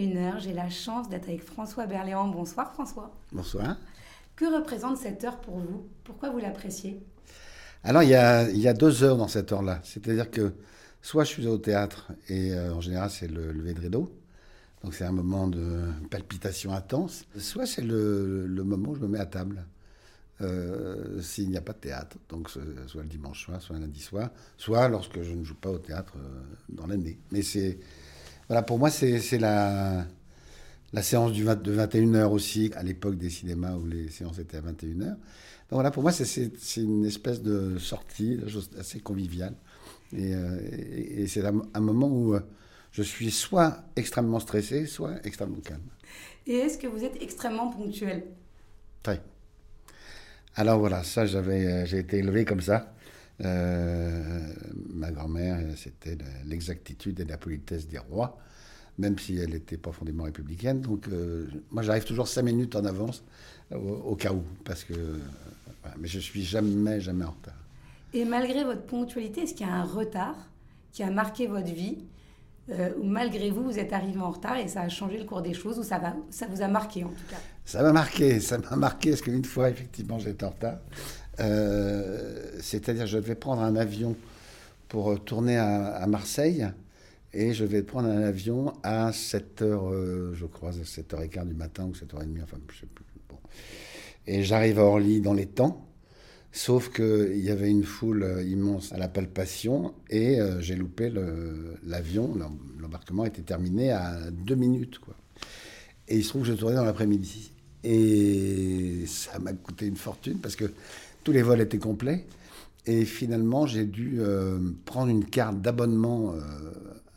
Il est 21h, j'ai la chance d'être avec François Berléand. Bonsoir François. Bonsoir. Que représente cette heure pour vous? Pourquoi vous l'appréciez? Alors il y, a, il y, a, deux heures dans cette heure-là. C'est-à-dire que soit je suis au théâtre et euh, en général c'est le lever de rideau. Donc c'est un moment de palpitation intense. Soit c'est le, le, moment où je me mets à table. Euh, s'il n'y a pas de théâtre, donc soit le dimanche soir, soit un lundi soir, soit lorsque je ne joue pas au théâtre euh, dans l'année. Mais c'est voilà, pour moi, c'est la, la séance du de 21h aussi, à l'époque des cinémas où les séances étaient à 21h. Donc voilà, pour moi, c'est une espèce de sortie assez conviviale. Et, euh, c'est un, moment où euh, je suis soit extrêmement stressé, soit extrêmement calme. Et est-ce que vous êtes extrêmement ponctuel? Très. Alors voilà, ça, euh, j'ai été élevé comme ça. Euh, ma grand-mère, c'était l'exactitude et la politesse des rois, même si elle était profondément républicaine. Donc, euh, moi, j'arrive toujours cinq minutes en avance, au, cas où, parce que. mais je suis jamais, jamais en retard. Et malgré votre ponctualité, est-ce qu'il y a un retard qui a marqué votre vie euh, ou malgré vous, vous êtes arrivé en retard et ça a changé le cours des choses, ou ça, va, ça vous a marqué en tout cas? Ça m'a marqué, ça m'a marqué, parce qu'une fois, effectivement, j'étais en retard. Euh, c'est-à-dire, je devais prendre un avion pour tourner à, Marseille. Et je vais prendre un avion à 7h, euh, je crois, à 7h15 du matin ou 7h30, enfin, je sais plus. Bon. Et j'arrive à Orly dans les temps, sauf qu'il y avait une foule euh, immense à la palpation et j'ai loupé l'avion. L'embarquement était terminé à deux minutes, quoi. Et il se trouve que je tournais dans l'après-midi. Et ça m'a coûté une fortune parce que tous les vols étaient complets. Et finalement, j'ai dû euh, prendre une carte d'abonnement euh,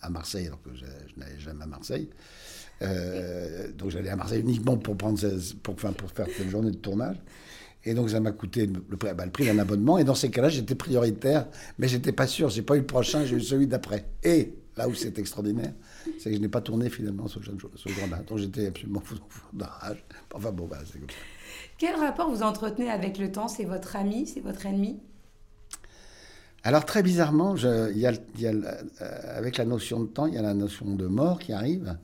à Marseille, alors que je, n'allais jamais à Marseille. Euh, donc j'allais à Marseille uniquement pour, faire cette journée de tournage. Et donc ça m'a coûté le, prix, bah, prix d'un abonnement. Et dans ces cas-là, j'étais prioritaire, mais j'étais pas sûr. J'ai pas eu le prochain, j'ai eu celui d'après. Et là où c'est extraordinaire, c'est que je n'ai pas tourné finalement ce, ce jour-là. Donc j'étais absolument fou d'orage. Enfin bon, bah, c'est comme ça. Quel rapport vous entretenez avec le temps? C'est votre ami? C'est votre ennemi? Alors très bizarrement, je, y a, y a, euh, avec la notion de temps, il y a la notion de mort qui arrive.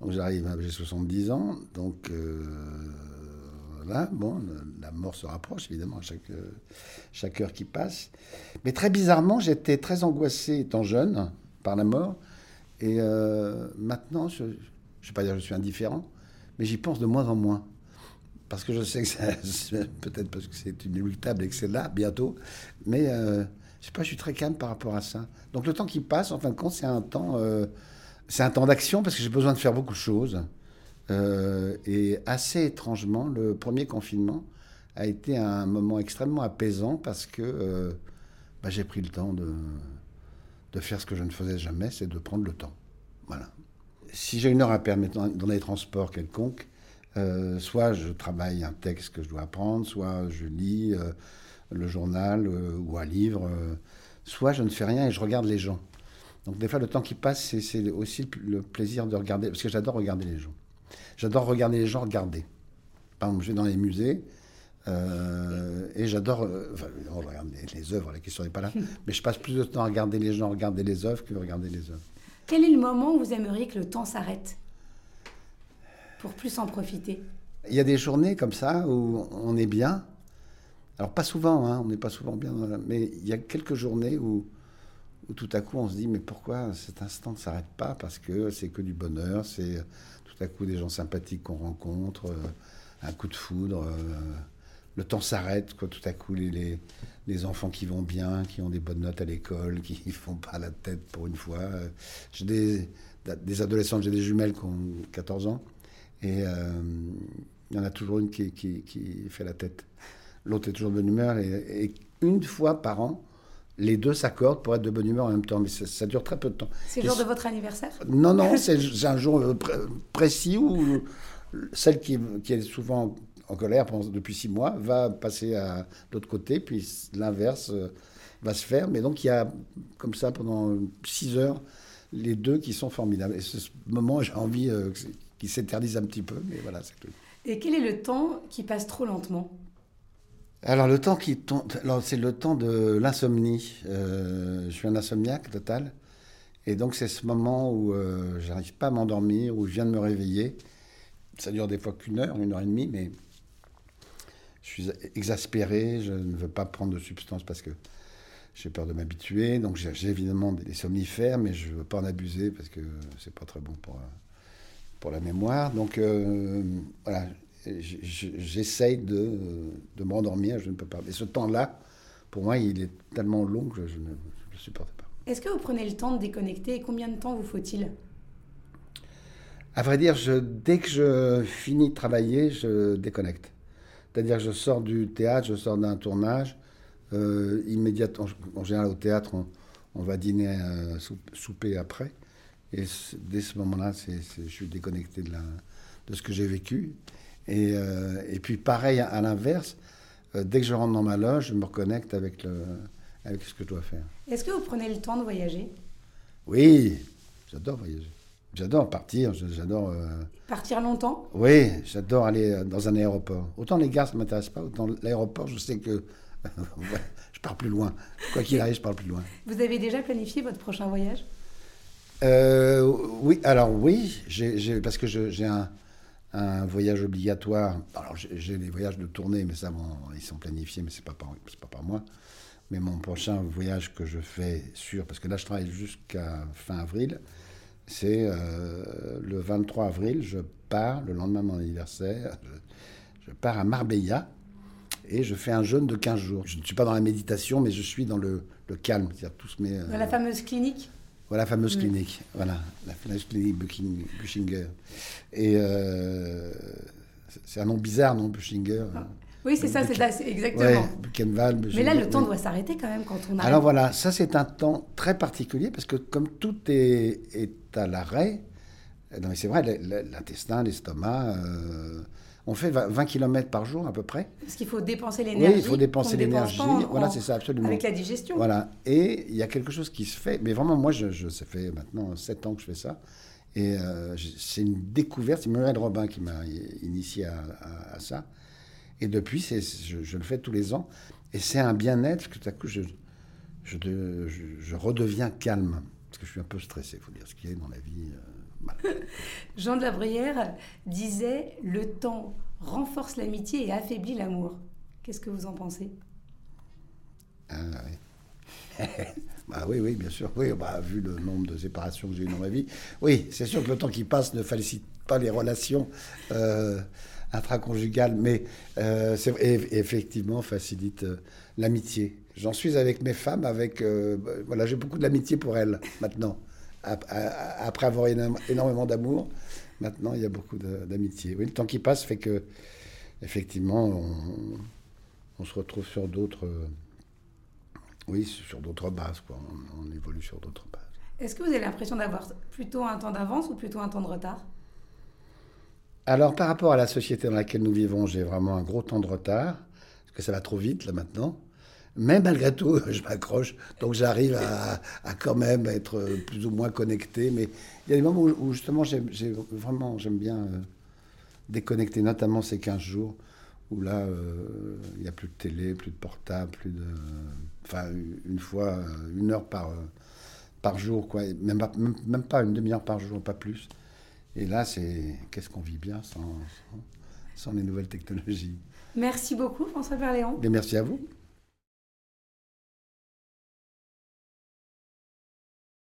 Donc j'arrive, j'ai 70 ans, donc euh, voilà, bon, la mort se rapproche évidemment à chaque, chaque heure qui passe. Mais très bizarrement, j'étais très angoissé étant jeune par la mort, et euh, maintenant, je ne vais pas dire que je suis indifférent, mais j'y pense de moins en moins parce que je sais que c'est peut-être parce que c'est inéluctable et que c'est là bientôt, mais euh, je sais pas, je suis très calme par rapport à ça. Donc le temps qui passe, en fin de compte, c'est un temps, euh, c'est un temps d'action parce que j'ai besoin de faire beaucoup de choses. Euh, et assez étrangement, le premier confinement a été un moment extrêmement apaisant parce que bah, j'ai pris le temps de, de faire ce que je ne faisais jamais, c'est de prendre le temps. Voilà. Si j'ai une heure à perdre dans les transports quelconques, euh, soit je travaille un texte que je dois apprendre, soit je lis euh, le journal euh, ou un livre, soit je ne fais rien et je regarde les gens. Donc des fois, le temps qui passe, c'est aussi le plaisir de regarder, parce que j'adore regarder les gens. J'adore regarder les gens regarder. Par exemple, je vais dans les musées, et j'adore, enfin, regarder les œuvres, la question n'est pas là, mais je passe plus de temps à regarder les gens, regarder les œuvres que regarder les œuvres. Quel est le moment où vous aimeriez que le temps s'arrête pour plus en profiter? Il y a des journées comme ça où on est bien. Alors pas souvent, hein, on n'est pas souvent bien, mais il y a quelques journées où, où tout à coup on se dit mais pourquoi cet instant ne s'arrête pas? Parce que c'est que du bonheur, c'est tout à coup des gens sympathiques qu'on rencontre, euh, un coup de foudre, euh, le temps s'arrête, quoi. Tout à coup les, les, enfants qui vont bien, qui ont des bonnes notes à l'école, qui ne font pas la tête pour une fois. J'ai des, des adolescents, j'ai des jumelles qui ont 14 ans. Et euh, il y en a toujours une qui, qui, fait la tête. L'autre est toujours de bonne humeur. Et, une fois par an, les deux s'accordent pour être de bonne humeur en même temps. Mais ça, dure très peu de temps. C'est le jour de votre anniversaire? Non, non, c'est un jour euh, précis où celle qui, qui, est souvent en colère depuis six mois va passer à l'autre côté, puis l'inverse euh, va se faire. Mais donc il y a comme ça pendant six heures les deux qui sont formidables. Et ce moment, j'ai envie qui s'éternise un petit peu, mais voilà, c'est tout. Et quel est le temps qui passe trop lentement? Alors le temps qui c'est le temps de l'insomnie. Euh, je suis un insomniaque total Et donc, c'est ce moment où euh, j'arrive pas à m'endormir, où je viens de me réveiller. Ça dure des fois qu'une heure, une heure et demie, mais je suis exaspéré, je ne veux pas prendre de substance parce que j'ai peur de m'habituer. Donc, j'ai évidemment des somnifères, mais je ne veux pas en abuser parce que c'est pas très bon pour, pour la mémoire. Donc, euh, voilà, j'essaye de, de m'endormir, je ne peux pas. Et ce temps-là, pour moi, il est tellement long que je ne le supporte pas. Est-ce que vous prenez le temps de déconnecter et combien de temps vous faut-il? À vrai dire, je, dès que je finis de travailler, je déconnecte. C'est-à-dire que je sors du théâtre, je sors d'un tournage. Euh, immédiatement, en général, au théâtre, on, va dîner, euh, souper après. Et dès ce moment-là, je suis déconnecté de, la, de ce que j'ai vécu. Et, euh, et, puis, pareil, à l'inverse, euh, dès que je rentre dans ma loge, je me reconnecte avec, le, avec ce que je dois faire. Est-ce que vous prenez le temps de voyager? Oui, j'adore voyager. J'adore partir, j'adore... Euh, partir longtemps Oui, j'adore aller dans un aéroport. Autant les gares, ça ne m'intéresse pas, autant l'aéroport, je sais que je pars plus loin. Quoi qu'il arrive, je pars plus loin. Vous avez déjà planifié votre prochain voyage? Euh, Oui, alors oui, parce que j'ai un, un voyage obligatoire. Alors, j'ai des voyages de tournée, mais ça, bon, ils sont planifiés, mais pas par, pas par moi. Mais mon prochain voyage que je fais sûr, parce que là, je travaille jusqu'à fin avril, c'est euh, le 23 avril, je pars, le lendemain de mon anniversaire, je, pars à Marbella et je fais un jeûne de 15 jours. Je ne suis pas dans la méditation, mais je suis dans le, le calme. C'est-à-dire tous mes, dans la fameuse clinique? Voilà la fameuse clinique, voilà, la fameuse clinique Bushinger. Et euh, c'est un nom bizarre, non, Bushinger ah. Oui, c'est ça, c'est exactement. Buchenwald, Mais là, le temps doit s'arrêter quand même quand on arrive. Alors voilà, ça c'est un temps très particulier parce que comme tout est, est à l'arrêt, c'est vrai, l'intestin, l'estomac, euh, on fait 20 km par jour à peu près. Parce qu'il faut dépenser l'énergie. Oui, il faut dépenser l'énergie. Voilà, c'est ça, absolument. Avec la digestion. Voilà. Et il y a quelque chose qui se fait. Mais vraiment, moi, je, ça fait maintenant 7 ans que je fais ça. Et euh, c'est une découverte. C'est Muriel Robin qui m'a initié à, ça. Et depuis, je, je, le fais tous les ans. Et c'est un bien-être, que tout à coup, je, je, je, redeviens calme. Parce que je suis un peu stressé, il faut dire ce qu'il y a dans la vie. Euh, Jean de la Bruyère disait Le temps renforce l'amitié et affaiblit l'amour. Qu'est-ce que vous en pensez? Ah, oui. bah oui, oui, bien sûr. Oui, bah, vu le nombre de séparations que j'ai eues dans ma vie, oui, c'est sûr que le temps qui passe ne félicite pas les relations euh, intraconjugales, mais euh, effectivement facilite euh, l'amitié. J'en suis avec mes femmes, avec euh, voilà, j'ai beaucoup d'amitié pour elles maintenant après avoir énormément d'amour, maintenant il y a beaucoup d'amitié. Oui, le temps qui passe fait que, effectivement, on, se retrouve sur d'autres, oui, sur d'autres bases, quoi. On, évolue sur d'autres bases. Est-ce que vous avez l'impression d'avoir plutôt un temps d'avance ou plutôt un temps de retard? Alors, par rapport à la société dans laquelle nous vivons, j'ai vraiment un gros temps de retard, parce que ça va trop vite là maintenant. Mais malgré tout, je m'accroche. Donc j'arrive à, quand même être plus ou moins connecté. Mais il y a des moments où, justement, vraiment, j'aime bien euh, déconnecter, notamment ces 15 jours où là, euh, il n'y a plus de télé, plus de portable, plus de. Enfin, une fois, euh, une heure par, par jour, quoi. Même, pas une demi-heure par jour, pas plus. Et là, c'est. Qu'est-ce qu'on vit bien sans, sans, les nouvelles technologies? Merci beaucoup, François Berléand. merci à vous.